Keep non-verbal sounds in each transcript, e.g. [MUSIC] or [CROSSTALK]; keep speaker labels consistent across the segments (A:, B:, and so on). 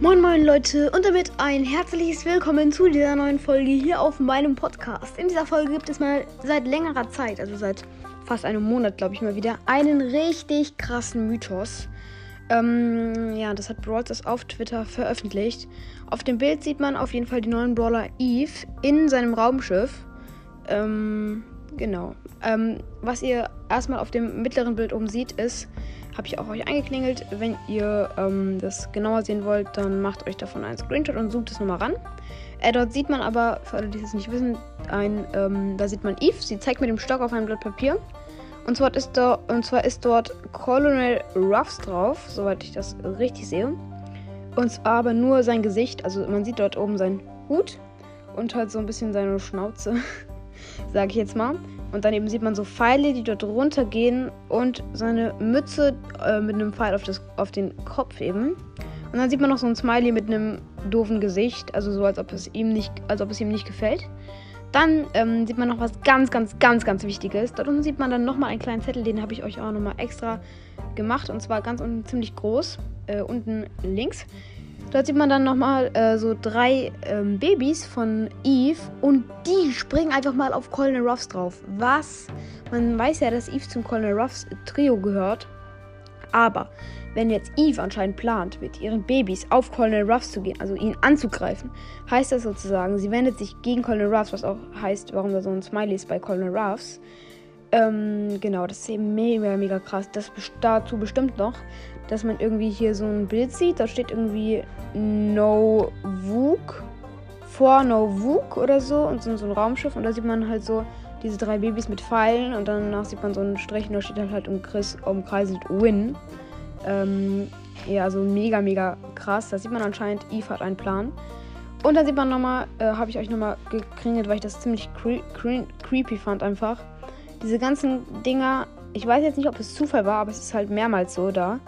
A: Moin moin Leute und damit ein herzliches Willkommen zu dieser neuen Folge hier auf meinem Podcast. In dieser Folge gibt es mal seit längerer Zeit, also seit fast einem Monat glaube ich mal wieder, einen richtig krassen Mythos. Ähm, ja, das hat Brawl auf Twitter veröffentlicht. Auf dem Bild sieht man auf jeden Fall den neuen Brawler Eve in seinem Raumschiff. Ähm, genau. Ähm, was ihr erstmal auf dem mittleren Bild oben seht, ist, habe ich auch euch eingeklingelt. Wenn ihr ähm, das genauer sehen wollt, dann macht euch davon einen Screenshot und zoomt es nochmal ran. Äh, dort sieht man aber, für alle, die es nicht wissen, ein, ähm, da sieht man Eve. Sie zeigt mit dem Stock auf ein Blatt Papier. Und zwar ist, da, und zwar ist dort Colonel Ruffs drauf, soweit ich das richtig sehe. Und zwar aber nur sein Gesicht. Also man sieht dort oben seinen Hut und halt so ein bisschen seine Schnauze, [LAUGHS] sage ich jetzt mal. Und daneben sieht man so Pfeile, die dort runtergehen und seine Mütze äh, mit einem Pfeil auf, das, auf den Kopf eben. Und dann sieht man noch so ein Smiley mit einem doofen Gesicht, also so als ob es ihm nicht, als ob es ihm nicht gefällt. Dann ähm, sieht man noch was ganz, ganz, ganz, ganz Wichtiges. Dort unten sieht man dann nochmal einen kleinen Zettel, den habe ich euch auch nochmal extra gemacht. Und zwar ganz unten ziemlich groß, äh, unten links. Dort sieht man dann nochmal äh, so drei ähm, Babys von Eve und die springen einfach mal auf Colonel Ruffs drauf. Was? Man weiß ja, dass Eve zum Colonel Ruffs Trio gehört. Aber wenn jetzt Eve anscheinend plant, mit ihren Babys auf Colonel Ruffs zu gehen, also ihn anzugreifen, heißt das sozusagen, sie wendet sich gegen Colonel Ruffs, was auch heißt, warum da so ein Smiley ist bei Colonel Ruffs. Ähm, genau, das ist eben mega, mega krass. Das dazu bestimmt noch, dass man irgendwie hier so ein Bild sieht. Da steht irgendwie No Vuk vor No Vuk oder so und so, so ein Raumschiff. Und da sieht man halt so diese drei Babys mit Pfeilen und danach sieht man so einen Strich und da steht halt, halt umkreiselt Win. Ähm, ja, also mega, mega krass. Da sieht man anscheinend, Eve hat einen Plan. Und dann sieht man nochmal, äh, habe ich euch nochmal gekringelt, weil ich das ziemlich cre creepy fand einfach. Diese ganzen Dinger, ich weiß jetzt nicht, ob es Zufall war, aber es ist halt mehrmals so da.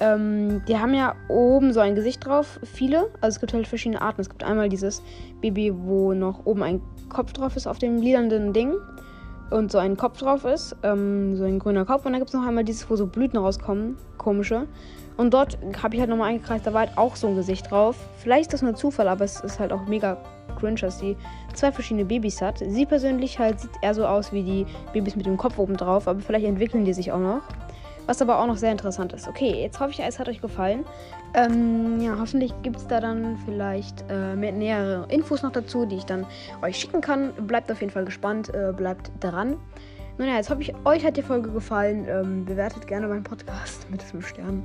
A: Ähm, die haben ja oben so ein Gesicht drauf, viele. Also es gibt halt verschiedene Arten. Es gibt einmal dieses Baby, wo noch oben ein Kopf drauf ist auf dem lilanen Ding. Und so ein Kopf drauf ist, ähm, so ein grüner Kopf. Und dann gibt es noch einmal dieses, wo so Blüten rauskommen, komische. Und dort habe ich halt nochmal eingekreist, da war halt auch so ein Gesicht drauf. Vielleicht ist das nur Zufall, aber es ist halt auch mega cringe, dass sie zwei verschiedene Babys hat. Sie persönlich halt sieht eher so aus wie die Babys mit dem Kopf oben drauf, aber vielleicht entwickeln die sich auch noch. Was aber auch noch sehr interessant ist. Okay, jetzt hoffe ich, es hat euch gefallen. Ähm, ja, hoffentlich gibt es da dann vielleicht äh, mehr, nähere Infos noch dazu, die ich dann euch schicken kann. Bleibt auf jeden Fall gespannt, äh, bleibt dran. Nun ja, jetzt hoffe ich, euch hat die Folge gefallen. Ähm, bewertet gerne meinen Podcast [LAUGHS] mit 5 Sternen.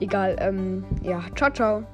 A: Egal, ähm, ja, ciao, ciao.